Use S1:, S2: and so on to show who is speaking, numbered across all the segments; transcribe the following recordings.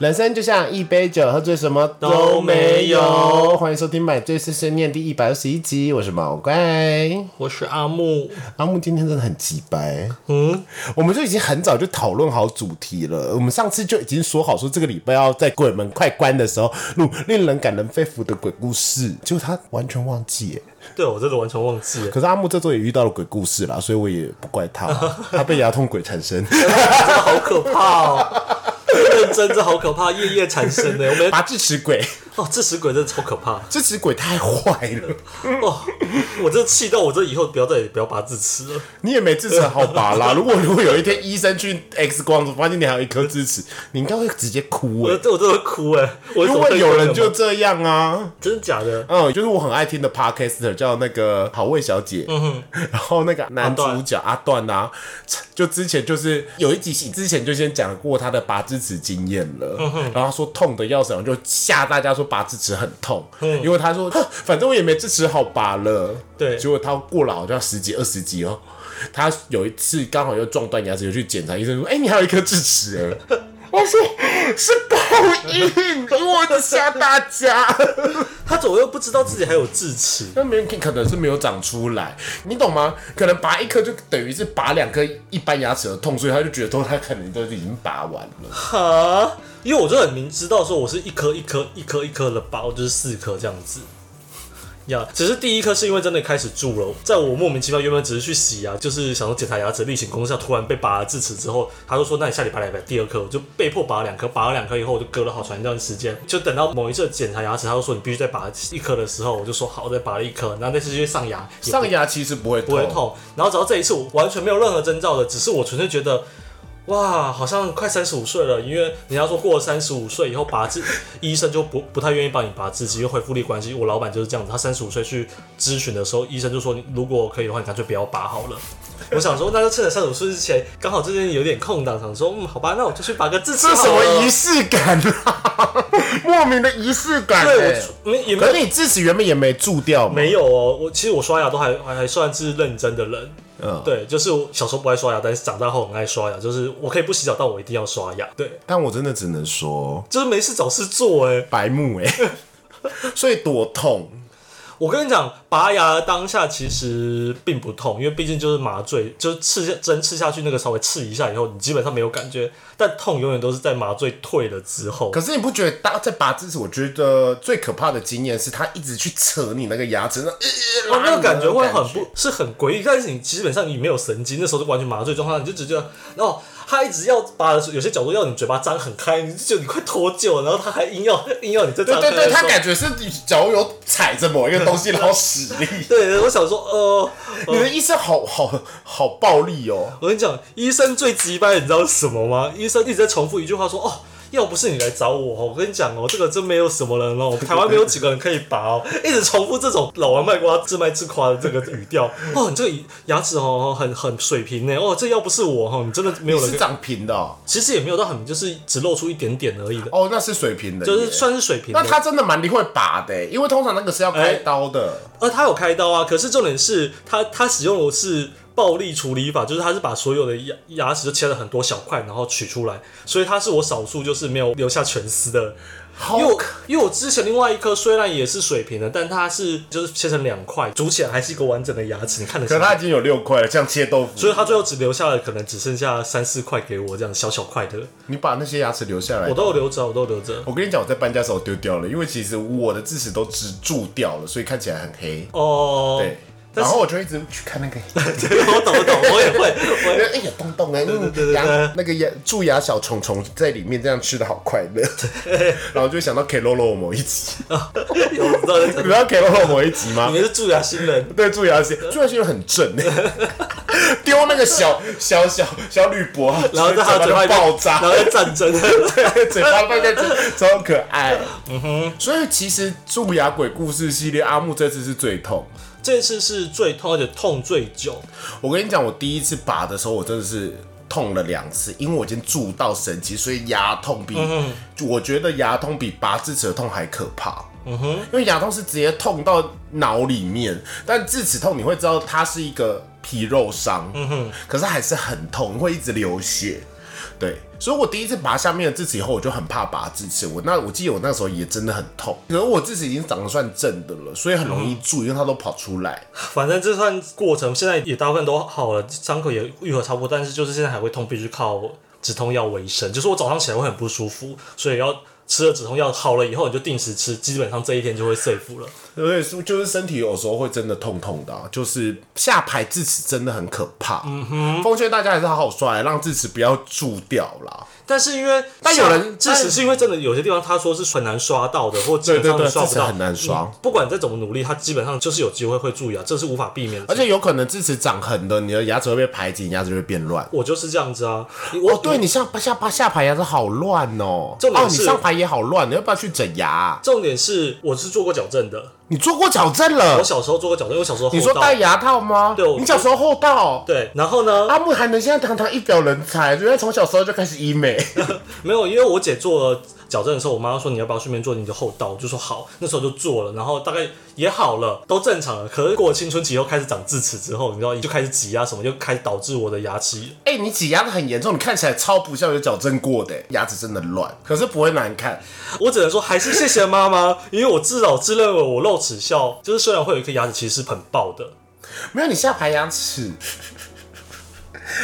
S1: 人生就像一杯酒，喝醉什么
S2: 都没有
S1: 欢迎收听《买醉碎碎念》第一百二十一集，我是毛怪。
S2: 我是阿木，
S1: 阿木今天真的很急掰，
S2: 嗯，
S1: 我们就已经很早就讨论好主题了。我们上次就已经说好，说这个礼拜要在鬼门快关的时候录令人感人肺腑的鬼故事，结果他完全忘记耶。
S2: 对我真的完全忘记了，
S1: 可是阿木这周也遇到了鬼故事啦，所以我也不怪他，他被牙痛鬼缠身。
S2: 真的好可怕哦！认真，这好可怕，夜夜缠身的。我们
S1: 拔智齿鬼，
S2: 哦，智齿鬼真的超可怕
S1: 智齿鬼太坏了，
S2: 哦！我这气到我这以后不要再也不要拔智齿了。
S1: 你也没智齿好拔啦。如果如果有一天医生去 X 光，发现你还有一颗智齿，你应该会直接哭哎、
S2: 我这我真的会哭哎！我
S1: 如果有人就这样啊，
S2: 真的假的？
S1: 嗯，就是我很爱听的 podcaster 叫那个好味小姐，嗯哼然后那个男主角阿段啊，就之前就是有一集之前就先讲过他的拔智齿经验了，然后他说痛的要死，然后就吓大家说拔智齿很痛，因为他说反正我也没智齿好拔了，
S2: 对。
S1: 结果他过了好像十几二十集哦。他有一次刚好又撞断牙齿，又去检查，医生说：“哎、你还有一颗智齿哎。”我说：“是报应，因为我一直吓大家。”
S2: 他怎么又不知道自己还有智齿？
S1: 那没有可能是没有长出来，你懂吗？可能拔一颗就等于是拔两颗一般牙齿的痛，所以他就觉得说他可能都已经拔完了。
S2: 哈，因为我就很明知道说我是一颗一颗一颗一颗的拔，我就是四颗这样子。呀只是第一颗是因为真的开始蛀了，在我莫名其妙原本只是去洗牙，就是想说检查牙齿例行公事，突然被拔了智齿之后，他就说那你下礼拜来拔第二颗，我就被迫拔了两颗，拔了两颗以后我就隔了好长一段时间，就等到某一次检查牙齿，他就说你必须再拔一颗的时候，我就说好，我再拔了一颗，然后那次去上牙，
S1: 上牙其实不会
S2: 不会痛。然后直到这一次，我完全没有任何征兆的，只是我纯粹觉得，哇，好像快三十五岁了。因为人家说过了三十五岁以后拔智，医生就不不太愿意帮你拔智齿，因为恢复力关系。我老板就是这样子，他三十五岁去咨询的时候，医生就说，你如果可以的话，你干脆不要拔好了。我想说，那就趁着三十五岁之前，刚好这边有点空档，想说，嗯，好吧，那我就去拔个智齿
S1: 这
S2: 好了。
S1: 什么仪式感啊？莫名的仪式感、
S2: 对，
S1: 欸。
S2: 我没也没有
S1: 可是你智齿原本也没蛀掉？
S2: 没有哦，我其实我刷牙都还还还算是认真的人。
S1: 嗯，
S2: 对，就是我小时候不爱刷牙，但是长大后很爱刷牙。就是我可以不洗澡，但我一定要刷牙。对，
S1: 但我真的只能说
S2: 就是没事找事做哎、
S1: 白目哎、所以多痛。
S2: 我跟你讲，拔牙的当下其实并不痛，因为毕竟就是麻醉，就是刺下针刺下去那个稍微刺一下以后，你基本上没有感觉。但痛永远都是在麻醉退了之后。
S1: 可是你不觉得当在拔智齿，我觉得最可怕的经验是他一直去扯你那个牙齿，那呃
S2: 哦，那个感觉会很不是很诡异，但是你基本上你没有神经，那时候就完全麻醉状态，你就只觉得，哦，他一直要拔的时候，有些角度要你嘴巴张很开，你就觉得你快脱臼了，然后他还硬要 硬要你再张
S1: 对对对，他感觉是你脚有踩着某一个东西，然后使力。
S2: 对，我想说，呃，
S1: 你的医生好好好暴力哦！
S2: 我跟你讲，医生最鸡掰，你知道是什么吗？医生一直在重复一句话说：“哦，要不是你来找我哦，我跟你讲哦，这个真没有什么人哦，台湾没有几个人可以拔哦。”一直重复这种老王卖瓜、自卖自夸的这个语调。哦，你这个牙齿哦很很水平呢。哦，这要不是我哈，你真的没有人。
S1: 是长平的哦，
S2: 其实也没有到很，就是只露出一点点而已的，
S1: 哦那是水平的，
S2: 就是算是水平的。
S1: 那他真的蛮会拔的，因为通常那个是要开刀的。
S2: 呃，他有开刀啊，可是重点是他他使用的是暴力处理法，就是他是把所有的牙牙齿就切了很多小块，然后取出来，所以他是我少数就是没有留下全丝的。因为我因为我之前另外一颗虽然也是水平的，但它是就是切成两块，煮起来还是一个完整的牙齿，你看得。
S1: 可是他已经有六块了，像切豆腐。
S2: 所以它最后只留下了可能只剩下三四块给我这样小小块的，
S1: 你把那些牙齿留下来
S2: 我。都有留着，我都有留着。
S1: 我跟你讲，我在搬家的时候丢掉了，因为其实我的智齿都植蛀掉了，所以看起来很黑。
S2: 哦，
S1: 对，然后我就一直去看那个，
S2: 我懂我懂，我也会，我觉得
S1: 哎呀，洞洞哎，嗯
S2: 对对
S1: 牙那个牙蛀牙小虫虫在里面，这样吃的好快乐。然后就会想到 K 罗罗某一集，
S2: 有知道在
S1: 你知道 K 罗罗某一集吗
S2: 你？们是蛀牙新人，
S1: 对，蛀牙新，蛀牙新人很正哎，丢那个小小小小铝箔，
S2: 然后在他的嘴巴
S1: 爆炸，
S2: 然后在战争。
S1: 对，嘴巴爆炸超可爱。嗯哼，所以其实蛀牙鬼故事系列，阿木这次是最痛。
S2: 这次是最痛，而且痛最久。
S1: 我跟你讲，我第一次拔的时候，我真的是痛了两次，因为我已经蛀到神经，所以牙痛比，就我觉得牙痛比拔智齿的痛还可怕。嗯哼，因为牙痛是直接痛到脑里面，但智齿痛你会知道它是一个皮肉伤，嗯哼，可是还是很痛，会一直流血。对，所以我第一次拔下面的智齿以后，我就很怕拔智齿。我那我记得我那时候也真的很痛，可能我智齿已经长得算正的了，所以很容易蛀，因为它都跑出来。
S2: 反正这算过程现在也大部分都好了，伤口也愈合差不多，但是就是现在还会痛，必须靠止痛药为生。就是我早上起来会很不舒服，所以要吃了止痛药好了以后，你就定时吃，基本上这一天就会 safe 了。
S1: 对，是就是身体有时候会真的痛痛的啊、就是下排智齿真的很可怕。嗯哼，奉劝大家还是好好刷，让智齿不要蛀掉啦。
S2: 但是因为
S1: 但有人
S2: 智齿是因为真的有些地方他说是很难刷到的，或基本上
S1: 对对对，
S2: 刷不到，
S1: 很难刷。
S2: 嗯不管再怎么努力，他基本上就是有机会会蛀牙，这是无法避免的。
S1: 而且有可能智齿长横的，你的牙齿会被排挤，你牙齿会变乱。
S2: 我就是这样子啊，我
S1: 哦，对你上下巴下排牙齿好乱哦。哦，你
S2: 重点是
S1: 上排也好乱，你要不要去整牙啊、
S2: 重点是我是做过矫正的，
S1: 你做过矫正了
S2: 我？小时候做过矫正，我小时候
S1: 你说戴牙套吗？
S2: 对我
S1: 你小时候厚道。
S2: 对，然后呢，
S1: 阿木还能现在堂堂一表人才，原来从小时候就开始医美。
S2: 没有，因为我姐做了矫正的时候，我妈说你要不要顺便做你的后道，我就说好，那时候就做了，然后大概也好了，都正常了。可是过了青春期以后开始长智齿之后，你知道，你就开始挤压什么，就开始导致我的牙齿
S1: 哎、你挤压的很严重，你看起来超不像有矫正过的，牙齿真的乱，可是不会难看。
S2: 我只能说还是谢谢妈妈，因为我至少自认为我露齿笑，就是虽然会有一颗牙齿其实是很爆的，
S1: 没有你下排牙齿，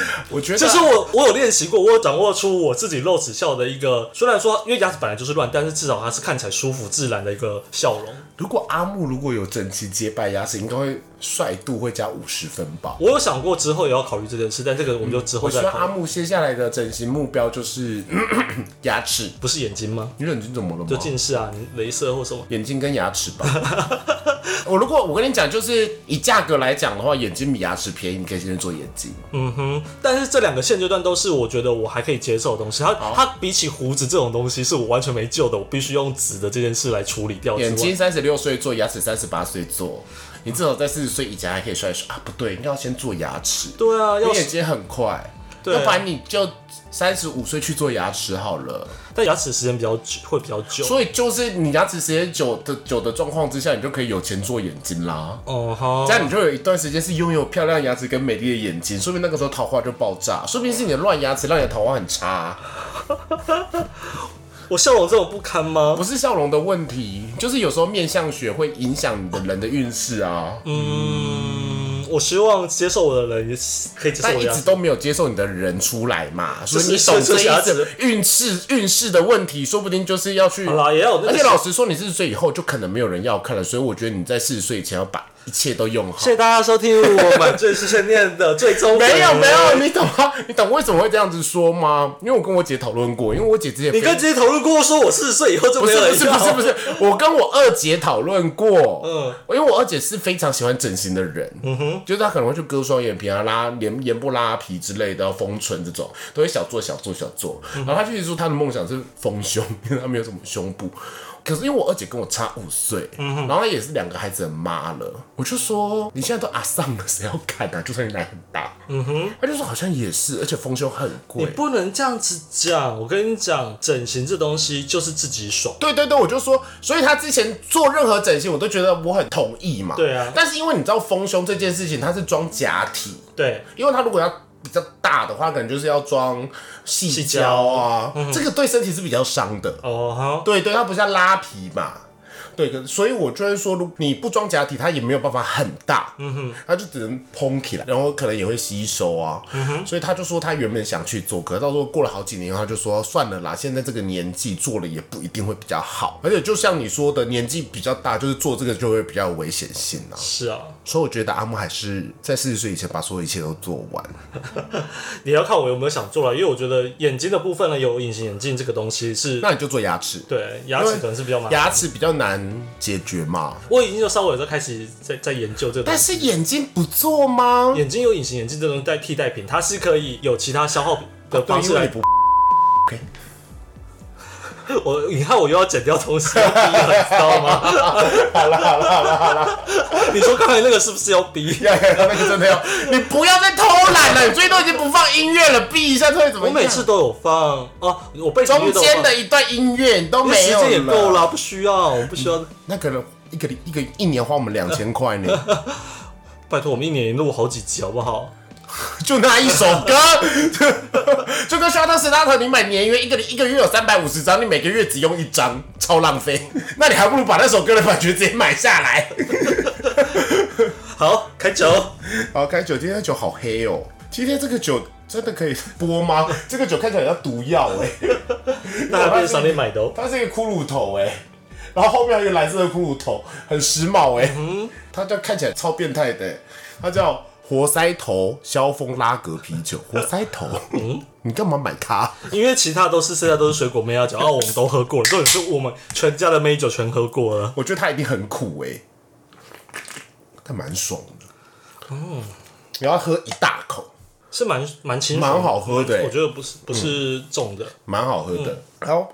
S1: 我觉得
S2: 就是我我有练习过，我有掌握出我自己露齿笑的一个，虽然说因为牙齿本来就是乱，但是至少它是看起来舒服自然的一个笑容。
S1: 如果阿木如果有整齐洁白牙齿，应该会帅度会加五十分吧。
S2: 我有想过之后也要考虑这件事，但这个我们就之后
S1: 我希
S2: 再考虑。
S1: 望阿木接下来的整形目标就是 牙齿。
S2: 不是眼睛吗？
S1: 你眼睛怎么了吗？
S2: 就近视啊，你镭射或什么？
S1: 眼睛跟牙齿吧。我如果我跟你讲，就是以价格来讲的话，眼睛比牙齿便宜，你可以先去做眼睛。
S2: 嗯哼，但是这两个现阶段都是我觉得我还可以接受的东西。它它比起胡子这种东西是我完全没救的，我必须用纸的这件事来处理掉之外。
S1: 眼睛三十六岁做，牙齿三十八岁做，你至少在四十岁以前还可以帅帅啊！不对，应该要先做牙齿，
S2: 对啊，
S1: 眼睛很快，
S2: 对
S1: 要不然你就三十五岁去做牙齿好了。
S2: 但牙齿时间比较久，会比较久。
S1: 所以就是你牙齿时间久的久的状况之下，你就可以有钱做眼睛啦。
S2: 哦哈
S1: 这，样你就有一段时间是拥有漂亮牙齿跟美丽的眼睛，说明那个时候桃花就爆炸，说明是你的乱牙齿让你的桃花很差，
S2: 我笑容这么不堪吗？
S1: 不是笑容的问题，就是有时候面相学会影响你的人的运势啊。
S2: 嗯，我希望接受我的人也可以接受
S1: 但
S2: 我的牙齿。
S1: 一直都没有接受你的人出来嘛，所以你懂这一次运势运势的问题，说不定就是要去
S2: 好。啦，也要有那
S1: 而
S2: 个
S1: 且老实说，你四十岁以后就可能没有人要看了，所以我觉得你在四十岁以前要把一切都用好
S2: 谢。谢大家收听我们最是圣念的最终
S1: 没有
S2: 粉
S1: 没有，你懂吗？你懂为什么会这样子说吗？因为我跟我姐讨论过，因为我姐之前
S2: 你跟姐姐讨论过，说我四十岁以后就
S1: 不
S2: 没有了
S1: 是不是不是不是，我跟我二姐讨论过，
S2: 嗯
S1: 因为我二姐是非常喜欢整形的人，嗯哼，就是她可能会去割双眼皮啊、拉脸眼部拉皮之类的，封唇这种，都会小做小做小做。然后她就一直说她的梦想是丰胸，因为她没有什么胸部。可是因为我二姐跟我差五岁，然后她也是两个孩子的妈了，我就说你现在都阿丧了，谁要看啊？就算你奶很大，嗯哼，她就说好像也是，而且丰胸很贵
S2: 你。不能这样子讲，我跟你讲，整形这东西就是自己爽。
S1: 对对对，我就说，所以她之前做任何整形，我都觉得我很同意嘛。
S2: 对啊
S1: 但是因为你知道丰胸这件事情，它是装假体，
S2: 对，
S1: 因为她如果要比较大的话，可能就是要装细
S2: 细
S1: 胶
S2: 胶
S1: 啊，这个对身体是比较伤的。
S2: 哦哈，
S1: 对对，它不像拉皮嘛。对，可所以我就会说，如你不装假体，它也没有办法很大，嗯哼，它就只能蓬起来，然后可能也会吸收啊，嗯哼，所以他就说他原本想去做，可是到时候过了好几年，他就说算了啦，现在这个年纪做了也不一定会比较好，而且就像你说的，年纪比较大，就是做这个就会比较有危险性啊，
S2: 是啊，
S1: 所以我觉得阿木还是在四十岁以前把所有一切都做完，
S2: 你要看我有没有想做了，因为我觉得眼睛的部分呢，有隐形眼镜这个东西是，
S1: 那你就做牙齿，
S2: 对牙齿可能是比较麻烦。
S1: 牙齿比较难解决嘛，
S2: 我已经就稍微有在开始在在研究这个
S1: 但。是眼睛不做吗？
S2: 眼睛有隐形眼镜这种代替代品，它是可以有其他消耗的方式来。
S1: 因为你不
S2: 我你看我又要剪掉东西，要逼了，你知道吗？
S1: 好了好了好了好了。
S2: 你说刚才那个是不是要逼？
S1: 要要要那个真的要，你不要再偷懒了，你最近都已经不放音乐了，闭一下这会怎么
S2: 我
S1: 样？
S2: 每次都有放哦，我背景音
S1: 中
S2: 乐都有放
S1: 间的一段音乐你都
S2: 因为时
S1: 有
S2: 间也够，了，不需要，我不需要。
S1: 那可能一个一个一年花我们两千块呢，
S2: 拜托，我们一年录好几集好不好？
S1: 就那一首歌，就跟 Shuttle Starter，你买年约一个一个月有三百五十张，你每个月只用一张，超浪费。那你还不如把那首歌的版权直接买下来。
S2: 好，开酒。
S1: 好，开酒。今天的酒好黑哦。今天这个酒真的可以播吗？这个酒看起来像毒药哎。
S2: 那边商店买的哦。
S1: 它是一个骷髅头哎，然后后面还有一个蓝色的骷髅头，很时髦哎。嗯。它叫看起来超变态的，它叫活塞头萧峰拉格啤酒。活塞头？嗯。你干嘛买它？
S2: 因为其他都是剩下都是水果梅亚酒，哦，我们都喝过了，重点是我们全家的梅酒全喝过了。
S1: 我觉得它一定很苦哎。它蛮爽的，哦，你要喝一大口，
S2: 是蛮蛮清，
S1: 蛮好喝的，
S2: 我觉得不是不是重的，
S1: 蛮好喝的。好，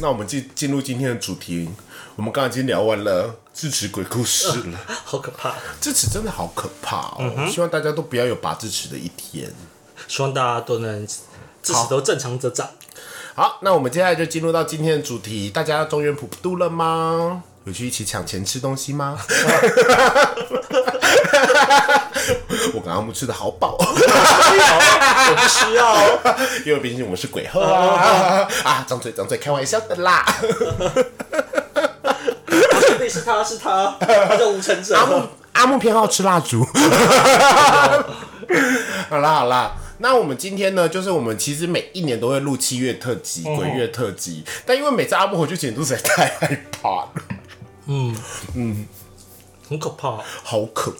S1: 那我们进进入今天的主题，我们刚刚已经聊完了智齿鬼故事了，
S2: 好可怕，
S1: 智齿真的好可怕哦，希望大家都不要有拔智齿的一天，
S2: 希望大家都能智齿都正常的长。
S1: 好，那我们接下来就进入到今天的主题，大家中原普渡了吗？有去一起抢钱吃东西吗？我刚刚我们吃的好饱，
S2: 我不需要，
S1: 因为毕竟我们是鬼后啊！啊，张嘴张嘴，开玩笑的啦！
S2: 是他是他，他叫吴承哲。
S1: 阿木阿木偏好吃蜡烛。好啦好啦，那我们今天呢，就是我们其实每一年都会录七月特辑、鬼月特辑，但因为每次阿木回去剪都实在太害怕了。嗯。
S2: 嗯，很可怕，
S1: 好可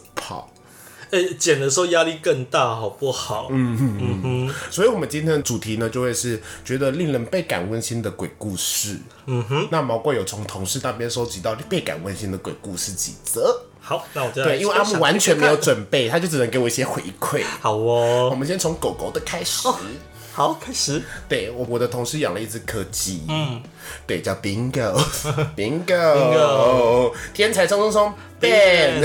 S1: 怕！
S2: 哎，剪的时候压力更大，好不好？嗯哼
S1: 嗯哼。所以，我们今天的主题呢，就会是觉得令人倍感温馨的鬼故事。嗯哼。那毛怪有从同事那边收集到倍感温馨的鬼故事几则？
S2: 好，那我就
S1: 对，因为阿木完全没有准备，他就只能给我一些回馈。
S2: 好哦，
S1: 我们先从狗狗的开始。
S2: 好，开始。
S1: 对我，我的同事养了一只柯基，嗯，对，叫 Bingo，Bingo，天才冲冲冲，Ben，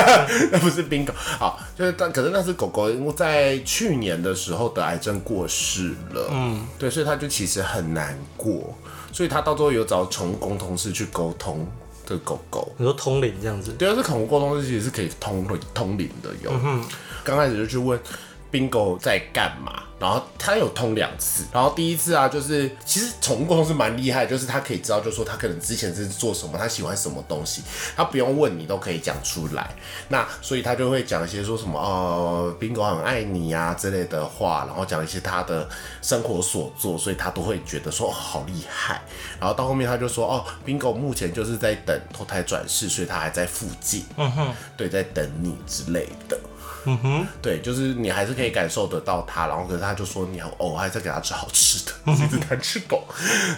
S1: 那不是 Bingo，好，就是但可是那只狗狗因为在去年的时候得癌症过世了，嗯，对，所以他就其实很难过，所以他到最后有找宠物沟通师去沟通这个狗狗，
S2: 你说通灵这样子？
S1: 对啊，这宠物沟通师其实是可以通通灵的，有，刚开始就去问。Bingo 在干嘛？然后他有通两次，然后第一次啊，就是其实宠物沟通是蛮厉害，就是他可以知道，就是说他可能之前是做什么，他喜欢什么东西，他不用问你都可以讲出来。那所以他就会讲一些说什么哦，Bingo 很爱你啊之类的话，然后讲一些他的生活所做，所以他都会觉得说好厉害。然后到后面他就说哦，Bingo 目前就是在等投胎转世，所以他还在附近，嗯哼，对，在等你之类的。嗯哼，对，就是你还是可以感受得到它，然后可是他就说你哦，还在给他吃好吃的，一直贪吃狗，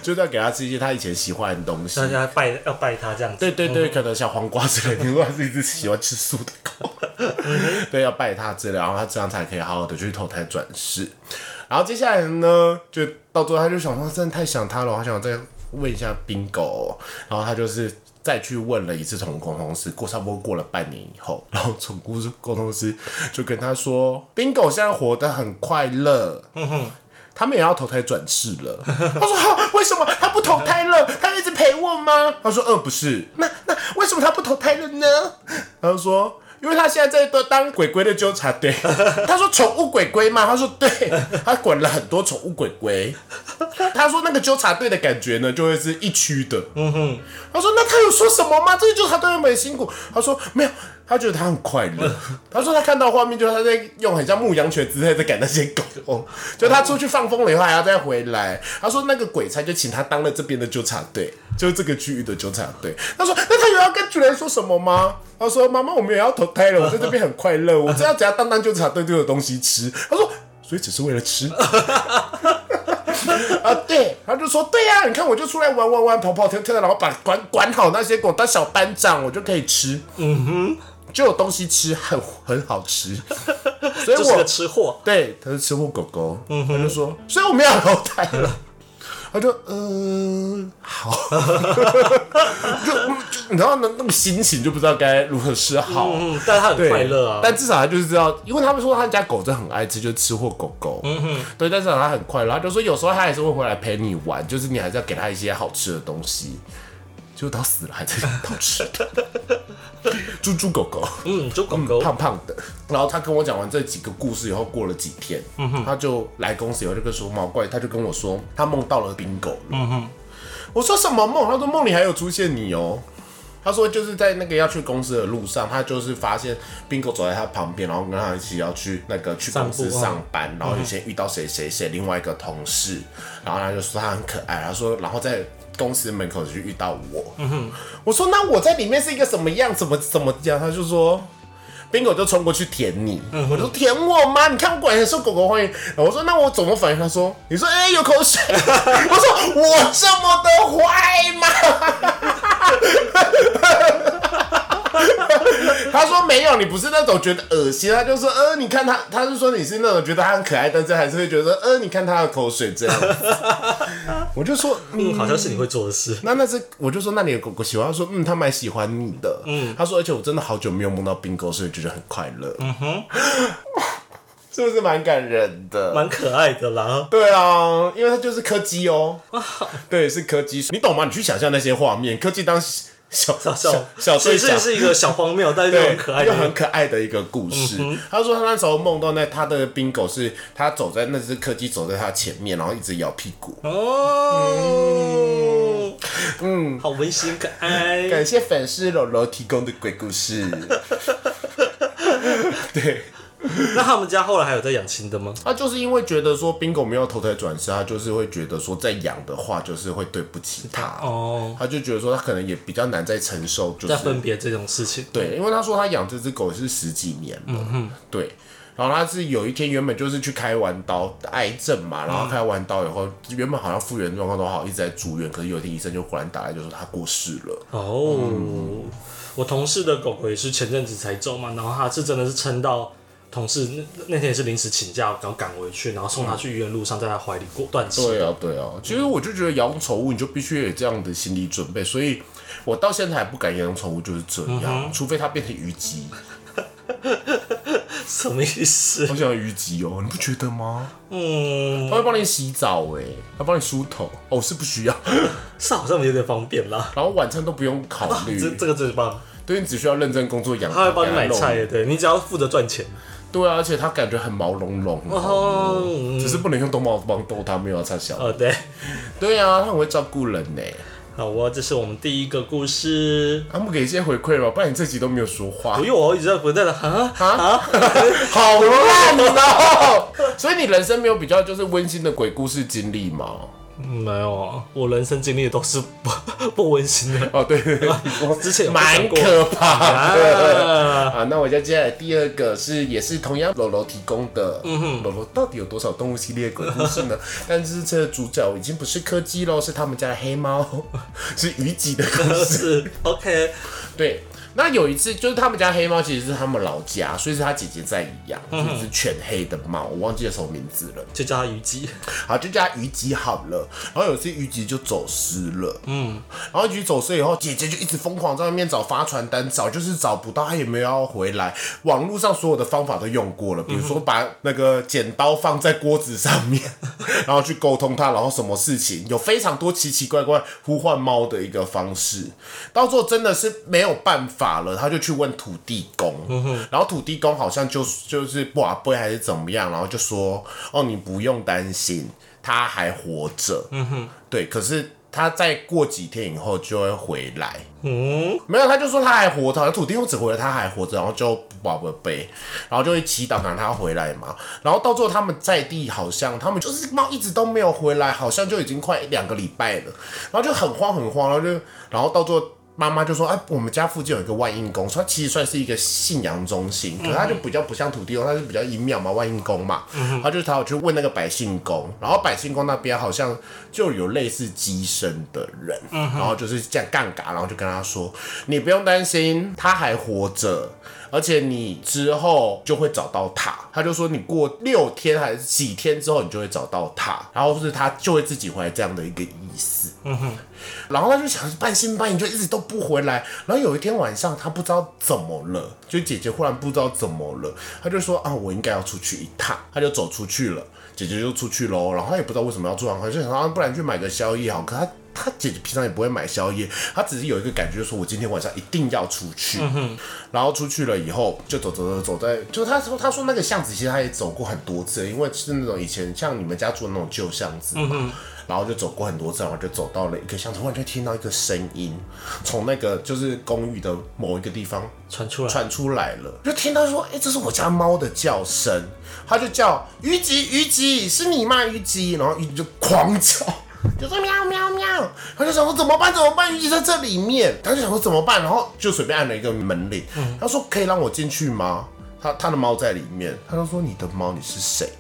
S1: 就在给他吃一些他以前喜欢的东西。
S2: 大家拜要拜他这样子。
S1: 对对对，可能像黄瓜之类，听说他是一只喜欢吃素的狗。对，要拜他之类，然后他这样才可以好好的去投胎转世。然后接下来呢，就到最后他就想说，真的太想他了，我想再问一下冰狗。然后他就是。再去问了一次宠物沟通师，过差不多过了半年以后，然后宠物沟通师就跟他说：“Bingo 现在活得很快乐，他们也要投胎转世了。”他说：“为什么他不投胎了？他一直陪我吗？”他说：“呃，不是。那那为什么他不投胎了呢？”他就说。因为他现在在当鬼鬼的纠察队，他说宠物鬼鬼嘛，他说对，他管了很多宠物鬼鬼。他说那个纠察队的感觉呢，就会是一区的。嗯哼，他说那他有说什么吗？这个纠察队有没有辛苦？他说没有。他觉得他很快乐。他说他看到画面，就是他在用很像牧羊犬姿态在赶那些狗。哦，就他出去放风了以后还要再回来。他说那个鬼差就请他当了这边的纠察队，就是这个区域的纠察队。他说那他有要跟主人说什么吗？他说妈妈，我们也要投胎了，我在这边很快乐，我只要只要当当纠察队就有东西吃。他说所以只是为了吃。啊，对，他就说对呀，你看我就出来玩玩玩，跑跑跳跳，然后把管管好那些狗，当小班长，我就可以吃。嗯哼。就有东西吃，很很好吃，
S2: 所以我是吃货。
S1: 对，他是吃货狗狗。嗯他就说，所以我们要投胎了。他就嗯好，就你知道那那种心情就不知道该如何是好。
S2: 嗯，但他很快乐啊。
S1: 但至少他就是知道，因为他们说他家狗真的很爱吃，就是吃货狗狗。嗯哼，对，但至少他很快乐。他就说有时候他还是会回来陪你玩，就是你还是要给他一些好吃的东西。就到死了还在偷吃。猪猪狗狗，
S2: 嗯，猪狗狗，
S1: 胖胖的。然后他跟我讲完这几个故事以后，过了几天，他就来公司以后就跟说毛怪，他就跟我说他梦到了冰狗了。我说什么梦？他说梦里还有出现你哦。他说就是在那个要去公司的路上，他就是发现冰狗走在他旁边，然后跟他一起要去那个去公司上班，然后以前遇到谁谁谁另外一个同事，然后他就说他很可爱，他说然后在公司门口就遇到我，我说那我在里面是一个什么样，怎么怎么样？他就说。冰狗就冲过去舔你，我说舔我吗？你看我果然受狗狗欢迎。我说那我怎么反应？他说你说哎有口水。我说我这么的坏吗？他说没有，你不是那种觉得恶心，他就说，呃，你看他，他是说你是那种觉得他很可爱，但是还是会觉得，呃，你看他的口水这样。我就说，
S2: 嗯，好像是你会做的事。
S1: 那那是，我就说，那你的狗狗喜欢？他说，嗯，他蛮喜欢你的。嗯，他说，而且我真的好久没有梦到冰狗，所以觉得很快乐。嗯哼，是不是蛮感人的？
S2: 蛮可爱的啦。
S1: 对啊，因为他就是柯基哦。对，是柯基，你懂吗？你去想象那些画面，柯基当时。小小小小，
S2: 所以这是一个小荒谬，但是又很可爱，
S1: 又很可爱的一个故事。他说他那时候梦到那他的冰狗是，他走在那只柯基走在他前面，然后一直咬屁股。
S2: 哦，嗯，好温馨可爱。
S1: 感谢粉丝柔柔提供的鬼故事。对。
S2: 那他们家后来还有在养新的吗？
S1: 他就是因为觉得说冰狗没有投胎转世，他就是会觉得说再养的话就是会对不起他哦，他就觉得说他可能也比较难再承受，就是
S2: 分别这种事情。
S1: 对，因为他说他养这只狗是十几年了，嗯对，然后他是有一天原本就是去开完刀，癌症嘛，然后开完刀以后，原本好像复原状况都好，一直在住院，可是有一天医生就忽然打来就说他过世了。哦，
S2: 我同事的狗狗也是前阵子才走嘛，然后他是真的是撑到。同事那那天也是临时请假，然后赶回去，然后送他去医院路上，在他怀里过断气。
S1: 对啊，对啊。其实我就觉得养宠物，你就必须有这样的心理准备，所以我到现在还不敢养宠物，就是这样。除非它变成虞姬。
S2: 什么意思？
S1: 好想虞姬哦，你不觉得吗？嗯。他会帮你洗澡哎，他帮你梳头哦，是不需要。
S2: 是好像有点方便啦。
S1: 然后晚餐都不用考虑。
S2: 这这个最棒。
S1: 对你只需要认真工作养。
S2: 他会帮你买菜，对你只要负责赚钱。
S1: 对啊，而且它感觉很毛茸茸，只是不能用逗猫棒逗它，没有差小。
S2: 哦，对，
S1: 对啊，它很会照顾人呢。
S2: 好啊，这是我们第一个故事。
S1: 他们给一些回馈吧，不然你这集都没有说话。
S2: 因为我一直在不断的啊啊，
S1: 好烂哦！所以你人生没有比较就是温馨的鬼故事经历吗？
S2: 没有啊，我人生经历的都是不不温馨的
S1: 哦。对对对，
S2: 之前
S1: 蛮可怕的啊。那我接下来第二个是也是同样楼楼提供的。嗯哼，柔柔到底有多少动物系列鬼故事呢？但是这个主角已经不是柯基喽，是他们家的黑猫，是虞姬的故事。
S2: OK，
S1: 对。那有一次，就是他们家黑猫其实是他们老家，所以是他姐姐在养，就是全黑的猫，我忘记了什么名字了，
S2: 就叫它虞姬。
S1: 好，就叫它虞姬好了。然后有一次虞姬就走失了，嗯，然后虞姬走失以后，姐姐就一直疯狂在外面找发传单，找就是找不到，她也没有要回来。网络上所有的方法都用过了，比如说把那个剪刀放在锅子上面，然后去沟通它，然后什么事情，有非常多奇奇怪怪呼唤猫的一个方式，到最后真的是没有办法。法了，他就去问土地公，然后土地公好像就就是不啊不还是怎么样，然后就说哦你不用担心，他还活着，嗯哼，对，可是他再过几天以后就会回来，嗯，没有，他就说他还活着，土地公只回来他还活着，然后就不不背，然后就会祈祷让他回来嘛，然后到最后他们在地好像他们就是猫一直都没有回来，好像就已经快两个礼拜了，然后就很慌很慌，然后就然后到最后。妈妈就说：“哎，我们家附近有一个万应宫，它其实算是一个信仰中心，可是它就比较不像土地公，它是比较阴庙嘛，万应宫嘛。他就他有去问那个百姓宫，然后百姓宫那边好像就有类似机身的人，然后就是这样杠嘎，然后就跟他说：你不用担心，他还活着。”而且你之后就会找到他，他就说你过六天还是几天之后，你就会找到他，然后是他就会自己回来这样的一个意思。嗯哼，然后他就想半信半疑，就一直都不回来。然后有一天晚上，他不知道怎么了，就姐姐忽然不知道怎么了，他就说啊，我应该要出去一趟，他就走出去了。姐姐就出去喽，然后她也不知道为什么要做，晚饭，就想说不然去买个宵夜好，可她她姐姐平常也不会买宵夜，她只是有一个感觉，说我今天晚上一定要出去。然后出去了以后，就走走走走在，就她说她说那个巷子其实她也走过很多次，因为是那种以前像你们家住的那种旧巷子嘛。然后就走过很多次，然后就走到了一个巷子，突然就听到一个声音，从那个就是公寓的某一个地方
S2: 传出来，
S1: 传出来了，就听到说，哎，这是我家猫的叫声，他就叫虞姬，虞姬，是你吗，虞姬？然后虞姬就狂叫，就说喵喵喵，他就想说怎么办？怎么办？虞姬在这里面，他就想说怎么办？然后就随便按了一个门铃，他说可以让我进去吗？他他的猫在里面，他就说你的猫，你是谁？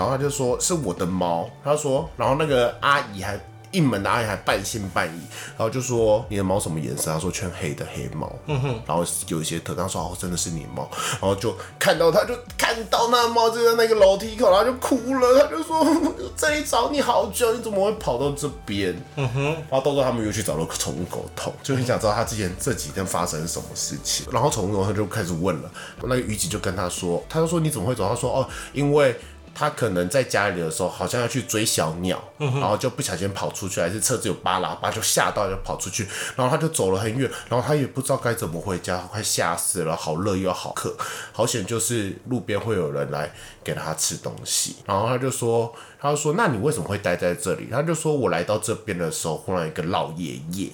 S1: 然后他就说是我的猫，他说，然后那个阿姨还应门的阿姨还半信半疑，然后就说你的猫什么颜色？他说全黑的黑猫，嗯哼，然后有一些特，他说哦真的是你猫，然后就看到他就看到那猫就在那个楼梯口，然后就哭了，他就说这里找你好久，你怎么会跑到这边？嗯哼，然后到时候他们又去找了宠物狗头，就很想知道他之前这几天发生什么事情，然后宠物狗他就开始问了，那个虞吉就跟他说，他就说你怎么会走？他说哦因为。他可能在家里的时候，好像要去追小鸟，然后就不小心跑出去，还是车子有扒喇叭，就吓到就跑出去，然后他就走了很远，然后他也不知道该怎么回家，快吓死了，好热又好渴，好险就是路边会有人来给他吃东西，然后他就说，他就说，那你为什么会待在这里？他就说我来到这边的时候，忽然一个老爷爷，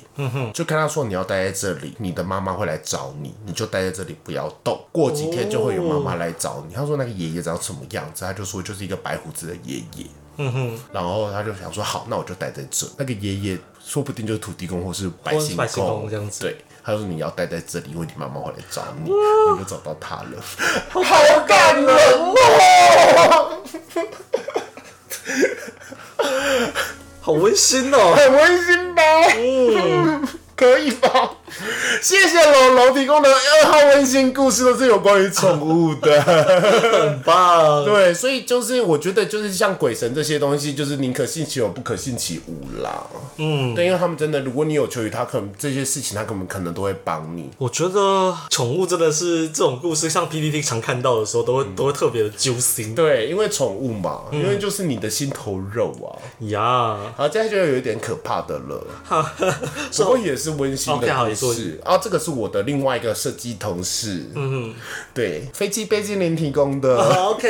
S1: 就跟他说你要待在这里，你的妈妈会来找你，你就待在这里不要动，过几天就会有妈妈来找你。他说那个爷爷长什么样子？他就说就。是一个白胡子的爷爷，嗯哼，然后他就想说，好，那我就待在这。那个爷爷说不定就是土地公或是百姓公
S2: 这样子。
S1: 对，他说你要待在这里，因为你妈妈会来找你，我就找到他了。好感人哦，
S2: 好温馨哦，
S1: 很温馨吧？嗯，可以吧？谢谢楼楼提供的二号温馨故事，都是有关于宠物的，
S2: 很棒。
S1: 对，所以就是我觉得就是像鬼神这些东西，就是宁可信其有，不可信其无啦。嗯，对，因为他们真的，如果你有求于他，可能这些事情他根本可能都会帮你。
S2: 我觉得宠物真的是这种故事，像 PPT 常看到的时候，都会都会特别的揪心。
S1: 对，因为宠物嘛，因为就是你的心头肉啊。
S2: 呀，
S1: 好，接下来就有一点可怕的了。不过也是温馨的故事。啊，这个是我的另外一个设计同事，嗯，对，飞机杯精灵提供的
S2: ，OK，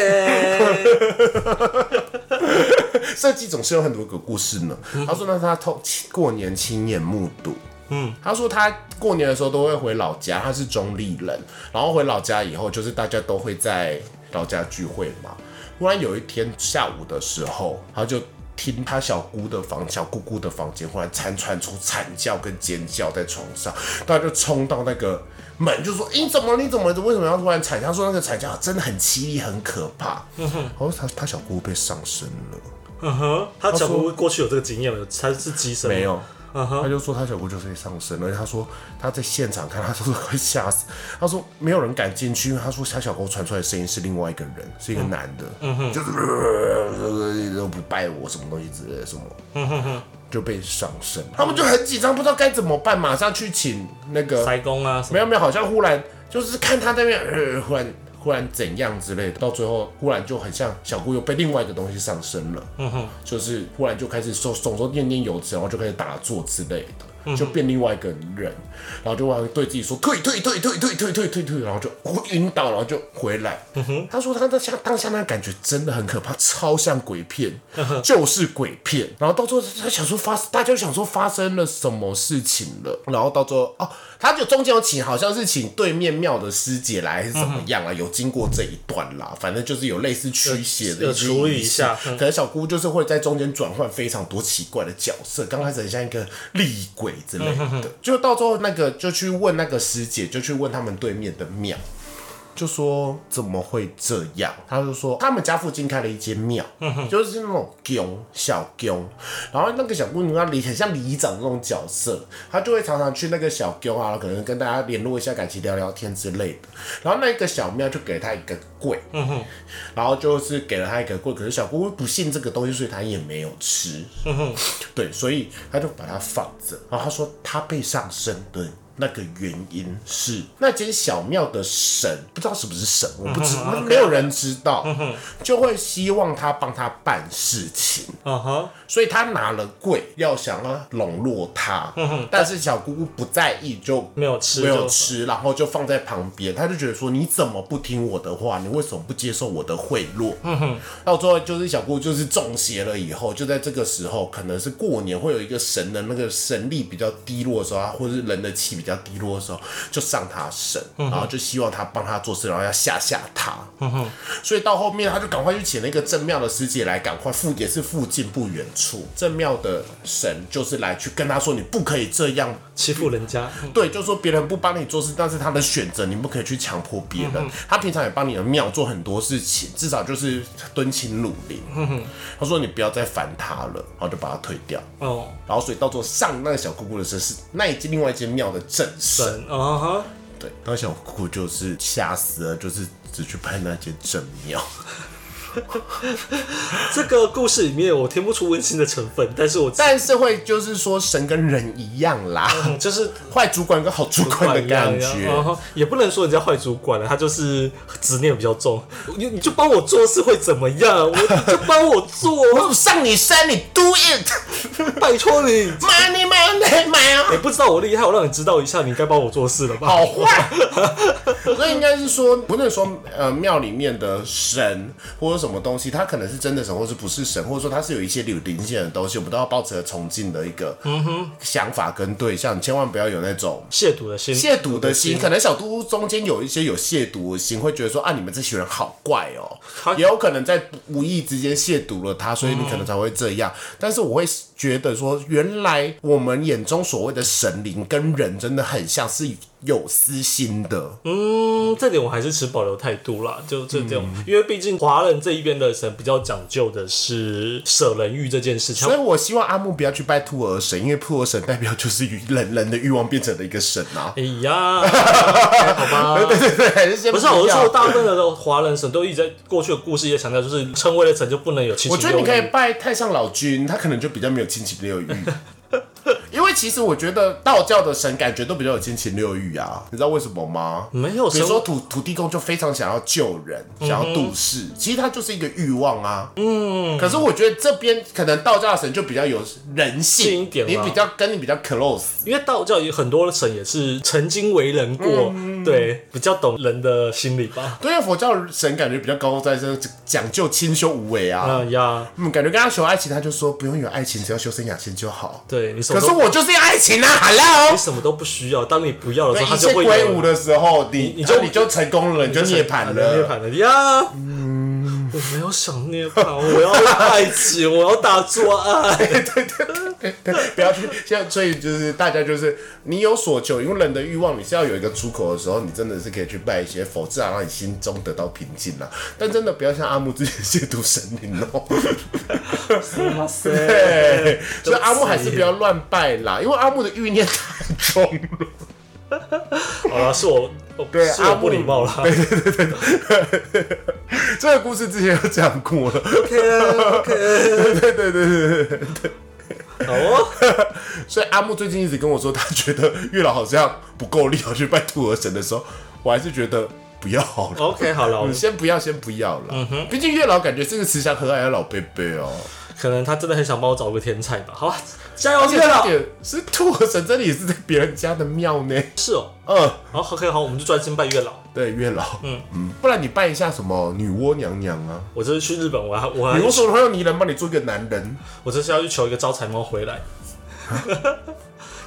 S1: 设计总是有很多个故事呢。他说那他偷过年亲眼目睹，嗯，他说他过年的时候都会回老家，他是中立人，然后回老家以后就是大家都会在老家聚会嘛。忽然有一天下午的时候，他就。听他小姑的房，小姑姑的房间，忽然传传出惨叫跟尖叫在床上，大家就冲到那个门，就说：“你怎么？你怎么？为什么要突然惨叫？”说那个惨叫真的很凄厉，很可怕。然后他他小姑被上身了。
S2: 嗯哼，他小姑过去有这个经验了，他是机身
S1: 没有。他就说他小姑就是上身，而且他说他在现场看，他说会吓死。他说没有人敢进去，因为他说他小姑传出来的声音是另外一个人，是一个男的，嗯哼就是 都不拜我什么东西之类的什么，嗯哼哼就被上身。他们就很紧张，不知道该怎么办，马上去请那个
S2: 塞工啊。
S1: 没有没有，好像忽然就是看他那边，呃，忽然。忽然怎样之类的，到最后忽然就很像小姑又被另外一个东西上身了，嗯哼，就是忽然就开始手手手念念有词，然后就开始打坐之类的。就变另外一个人，然后就往对自己说退退退退退退退退退，然后就晕倒，然后就回来。他说他的像当下那个感觉真的很可怕，超像鬼片，就是鬼片。然后到最后他想说发，大家想说发生了什么事情了。然后到最后哦，他就中间有请，好像是请对面庙的师姐来，还是怎么样啊？有经过这一段啦，反正就是有类似驱邪的
S2: 处理一下。
S1: 可能小姑就是会在中间转换非常多奇怪的角色，刚开始很像一个厉鬼。之类的，就到最后那个就去问那个师姐，就去问他们对面的庙。就说怎么会这样？他就说他们家附近开了一间庙，就是那种宫小宫，然后那个小姑娘里很像里长那种角色，她就会常常去那个小宫啊，可能跟大家联络一下感情、聊聊天之类的。然后那个小庙就给她一个柜，然后就是给了她一个柜，可是小姑不信这个东西，所以她也没有吃。对，所以她就把它放着。然后她说她被上身，对。那个原因是那间小庙的神不知道是不是神，我不知，没有人知道，就会希望他帮他办事情，
S2: 嗯哼，
S1: 所以他拿了贵要想要笼络他，但是小姑姑不在意，就
S2: 没有吃
S1: 没有吃，然后就放在旁边，他就觉得说你怎么不听我的话？你为什么不接受我的贿赂？到最后就是小姑姑就是中邪了以后，就在这个时候，可能是过年会有一个神的那个神力比较低落的时候，啊或者是人的气比较低落的时候，就上他身，然后就希望他帮他做事，然后要吓吓他。所以到后面他就赶快去请那个正庙的师姐来，赶快附也是附近不远处正庙的神就是来去跟他说，你不可以这样。
S2: 欺负人家，
S1: 对，就说别人不帮你做事，但是他的选择，你不可以去强迫别人。他平常也帮你的庙做很多事情，至少就是敦亲睦邻。他说你不要再烦他了，然后就把他推掉。
S2: 哦，
S1: 然后所以到最后上那个小姑姑的身是那一间另外一间庙的正神。
S2: 神啊哈，
S1: 对，当时小姑姑就是吓死了，就是只去拍那间正庙。
S2: 这个故事里面我听不出温馨的成分，但是我
S1: 但是会就是说神跟人一样啦，
S2: 嗯就是
S1: 坏主管跟好主管的感觉。
S2: 也不能说人家坏主管了，他就是执念比较重。你你就帮我做事会怎么样？我就帮我做，
S1: 我上你山，你 do it，
S2: 拜托你。
S1: money money 买啊！
S2: 你不知道我厉害，我让你知道一下，你该帮我做事了吧？
S1: 好坏，所以应该是说，不能说呃庙里面的神或者什么东西，它可能是真的神，或是不是神，或者说它是有一些有灵性的东西，我们都要抱持着崇敬的一个想法跟对象，千万不要有那种。
S2: 亵渎的心，
S1: 亵渎的心，可能小都中间有一些有亵渎的心，会觉得说啊，你们这群人好怪哦、
S2: 他
S1: 也有可能在无意之间亵渎了他，所以你可能才会这样。但是我会觉得说，原来我们眼中所谓的神灵跟人真的很像，是有私心的。
S2: 嗯，这点我还是持保留态度啦。就这种，因为毕竟华人这一边的神比较讲究的是舍人欲这件事情
S1: 所以。我希望阿木不要去拜兔儿神，因为兔儿神代表就是与人人的欲望变成了一个神啊。
S2: 哎呀，哎 好吧，不是啊，我是
S1: 要
S2: 说，大部分的华人神都一直在过去的故事也强调，就是称为了神就不能有七情
S1: 我觉得你可以。拜太上老君，他可能就比较没有七情六欲。其实我觉得道教的神感觉都比较有七情六欲啊，你知道为什么吗？
S2: 没有神
S1: 比如说土土地公就非常想要救人，想要度世，其实他就是一个欲望啊。嗯，可是我觉得这边可能道教的神就比较有人性
S2: 一点
S1: 你比较跟你比较 close。
S2: 因为道教有很多神也是曾经为人过，对，比较懂人的心理吧。
S1: 对，因为佛教神感觉比较高高在上，讲究清修无为啊。
S2: 嗯呀，
S1: 嗯，感觉跟他求爱情，他就说不用有爱情，只要修身养性就好。
S2: 对
S1: 可是我就是要爱情啊，Hello
S2: 你。什么都不需要，当你不要的时候，它
S1: 一切
S2: 就会有
S1: 归无的时候，你
S2: 你就
S1: 啊你就成功了，你就涅槃了涅。
S2: 槃了呀。我没有想涅槃，我要爱情，我要大做爱。
S1: 对对不要去，现在所以就是大家就是你有所求，因为人的欲望你是要有一个出口的时候，你真的是可以去拜一些佛，至少让你心中得到平静啦。但真的不要像阿木之前亵渎神灵哦、
S2: 哇塞！
S1: 对，所以阿木还是不要乱拜啦，因为阿木的欲念太重了。
S2: 好了，是我，
S1: 对阿木
S2: 是我不礼貌了。
S1: 这个故事之前有讲过了
S2: ，OK OK，
S1: 对对对对对对。
S2: 好哦。
S1: 所以阿木最近一直跟我说，他觉得月老好像不够力，要去拜兔儿神的时候，我还是觉得不要好了。
S2: OK，好了，我
S1: 们，先不要，先不要了。嗯哼毕竟月老感觉是个慈祥和蔼的老贝贝哦，
S2: 可能他真的很想帮我找个天才吧。好吧，加油，月老
S1: 是兔儿神真的也是在别人家的庙呢。
S2: 是哦，
S1: 嗯，
S2: 好，OK，好，我们就专心拜月老。
S1: 对，月老，嗯嗯，不然你拜一下什么女娲娘娘啊？
S2: 我这是去日本，我还我还
S1: 你为什么会有泥人帮你做一个男人？
S2: 我这是要去求一个招财猫回来，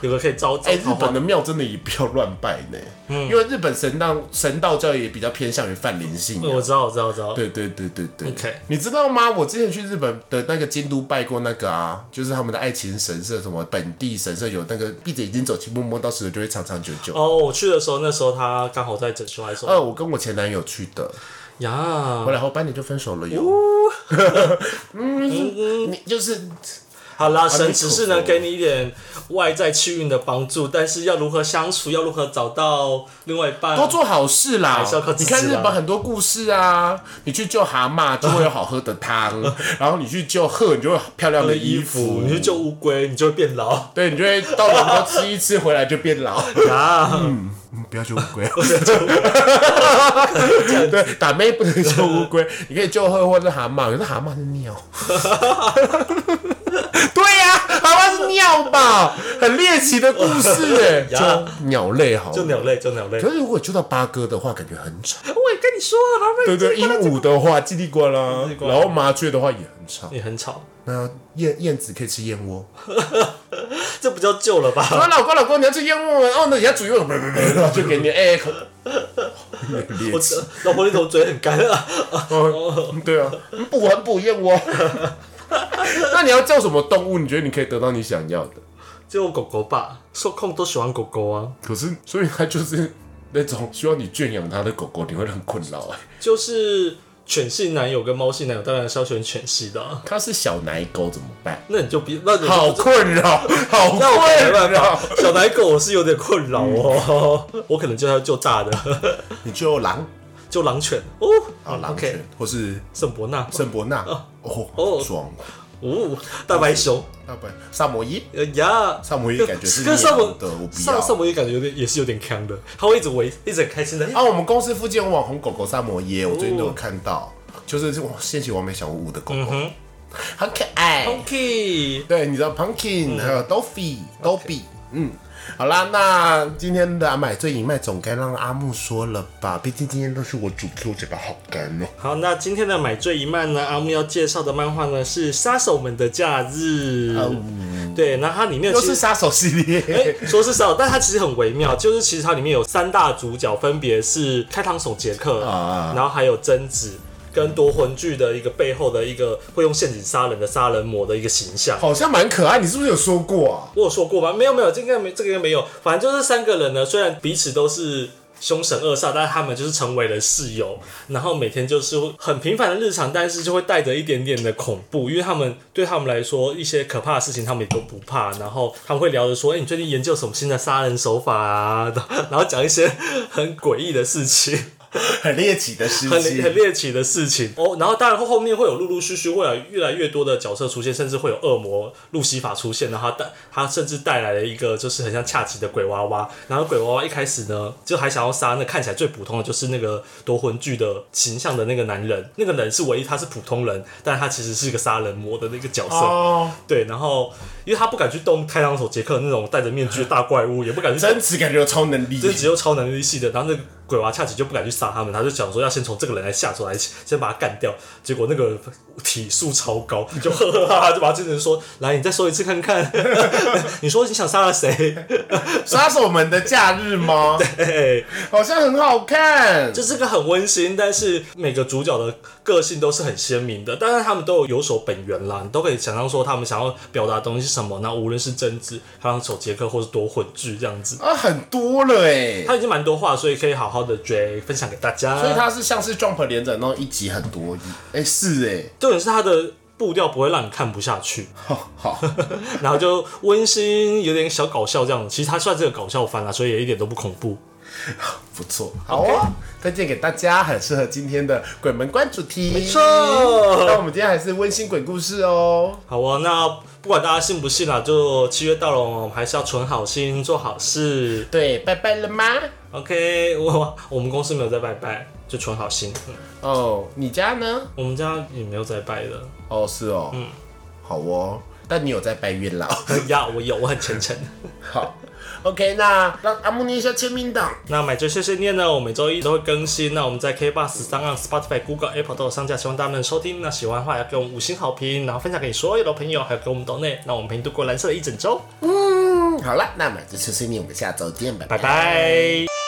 S2: 有个可以招招
S1: 哎、日本的庙真的也不要乱拜呢，因为日本神道神道教也比较偏向于泛灵性、
S2: 我知道，我知道，我知道。
S1: 对对对对对
S2: OK
S1: 你知道吗？我之前去日本的那个京都拜过那个啊，就是他们的爱情神社，什么本地神社有那个闭着眼睛走，骑摸摸到石头就会长长久久。
S2: 哦，我去的时候，那时候他刚好在整修，还是什么
S1: 呃，我跟我前男友去的，
S2: 呀
S1: 回？来后半年就分手了哟。嗯，你就是
S2: 好啦，神只是能
S1: 佛
S2: 给你一点外在气运的帮助，但是要如何相处，要如何找到另外一半，
S1: 多做好事啦！你看日本很多故事啊，你去救蛤蟆就会有好喝的汤，然后你去救鹤，你就会有漂亮的衣
S2: 衣
S1: 服
S2: 服，。你去救乌龟，你就会变老
S1: 对，你就会到了时候吃一吃回来就变老。
S2: 啊。
S1: 嗯，不要救乌龟。对，打妹不能救乌龟，你可以救鹤或者蛤蟆，可是蛤蟆是鸟。对呀、蛤蟆是鸟吧？很猎奇的故事哎，
S2: 呀
S1: 救鸟类好了。
S2: 就鸟类，就鸟类。
S1: 可是如果救到八哥的话，感觉很吵。
S2: 我也跟你说了，然后
S1: 对对，鹦鹉的话叽里呱啦然后麻雀的话也很吵。
S2: 也很吵，
S1: 那燕燕子可以吃燕窝。
S2: 这不叫救了吧？
S1: 说老公老公你要吃燕窝吗？哦，那人家煮燕窝，不不不，然后就给你哎。
S2: 我
S1: 奇。
S2: 老婆，你怎么嘴很干啊？
S1: 哦，对啊，补很补燕窝。那你要叫什么动物？你觉得你可以得到你想要的？
S2: 就狗狗吧，受控都喜欢狗狗啊。
S1: 可是，所以它就是那种需要你圈养它的狗狗，你会很困扰哎。
S2: 就是犬系男友跟猫系男友，当然是要选犬系的啊、
S1: 它是小奶狗怎么办？
S2: 那你就别那你就
S1: 好困扰，好困扰
S2: 法。，小奶狗我是有点困扰哦，我可能就要救大的，
S1: 你就狼，
S2: 救狼犬哦。
S1: 好，狼犬，或是
S2: 圣伯纳
S1: 圣伯纳，哦，
S2: 哦
S1: 爽。
S2: 哦，大白熊，
S1: 要不然萨摩耶，
S2: 哎呀，
S1: 萨摩耶感觉是
S2: 跟萨摩
S1: 的，我不
S2: 上萨。摩耶感觉有点也是有点坑的，他会一直围，一直很开心的。
S1: 啊，我们公司附近有网红狗狗萨摩耶，我最近都有看到，就是这种掀起完美小屋屋的狗狗，很可爱。
S2: OK，
S1: 对，你知道 Pumpkin 还有 Doffy、Dobby，嗯，好啦，那今天的买醉一卖总该让阿木说了吧，毕竟今天都是我主 Q，嘴巴好干哦。
S2: 好，那今天的买醉一漫呢，阿木要介绍的漫画呢是《杀手们的假日》。对，那它里面其实。
S1: 又是杀手系列，
S2: 哎、说是杀手，但它其实很微妙，就是其实它里面有三大主角，分别是开膛手杰克，
S1: 啊
S2: 然后还有贞子，跟夺魂剧的一个背后的一个会用陷阱杀人的杀人魔的一个形象。
S1: 好像蛮可爱，你是不是有说过啊？
S2: 我有说过吗？没有没有，这个应该没这个应该没有。反正就是三个人呢，虽然彼此都是凶神恶煞，但是他们就是成为了室友，然后每天就是很平凡的日常，但是就会带着一点点的恐怖，因为他们对他们来说一些可怕的事情他们也都不怕，然后他们会聊着说，哎、你最近研究什么新的杀人手法啊？然后讲一些很诡异的事情。
S1: 很猎奇的事
S2: 很
S1: 情，
S2: 很猎奇的事情哦。然后当然后后面会有陆陆续续会有越来越多的角色出现，甚至会有恶魔路西法出现，然后他带他甚至带来了一个就是很像恰奇的鬼娃娃。然后鬼娃娃一开始呢，就还想要杀那看起来最普通的就是那个夺魂剧的形象的那个男人，那个人是唯一他是普通人，但他其实是一个杀人魔的那个角色。
S1: 哦，
S2: 对，然后因为他不敢去动开膛手杰克那种戴着面具的大怪物，也不敢去
S1: 真实感觉有超能力，
S2: 这只有超能力系的，然后那个鬼娃恰吉就不敢去杀他们，他就想说要先从这个人来下手来，先把他干掉。结果那个体术超高，就呵呵哈哈就把这个人说：“来，你再说一次看看，你说你想杀了谁
S1: 杀手们的假日吗？？”
S2: 对
S1: 好像很好看，
S2: 这是个很温馨，但是每个主角的个性都是很鲜明的，但是他们都有有所本源啦，你都可以想象说他们想要表达的东西是什么。那无论是贞子、还有手杰克，或是夺魂剧这样子，
S1: 啊，很多了哎。
S2: 他已经蛮多话，所以可以好好的追分享给大家。
S1: 所以他是像是 Jump 连载那种一集很多集，哎、是哎、
S2: 重点是他的步调不会让你看不下去，
S1: 好 好，
S2: 然后就温馨，有点小搞笑这样。其实它算是个搞笑番啦，所以也一点都不恐怖。
S1: 不错，好啊推荐给大家，很适合今天的鬼门关主题。没
S2: 错
S1: 那我们今天还是温馨鬼故事哦。
S2: 好啊，那不管大家信不信啦，就七月到了，我们还是要存好心，做好事。
S1: 对，拜拜了吗
S2: ？OK，我我们公司没有在拜拜，就存好心。嗯
S1: 哦，你家呢？
S2: 我们家也没有在拜的。
S1: 哦，是哦，嗯，好哦。但你有在拜月老？
S2: 呀，我有，我很虔诚。
S1: 好，OK，那让阿木念一下签名档。
S2: 那买醉碎碎念呢，我每周一都会更新。那我们在 K Bus、三岸、Spotify、Google、Apple 都有上架，希望大家能收听。那喜欢的话要给我们五星好评，然后分享给你所有的朋友，还有给我们岛内，让我们陪你度过蓝色的一整周。
S1: 嗯，好了，那买醉碎碎念，我们下周见，拜
S2: 拜拜。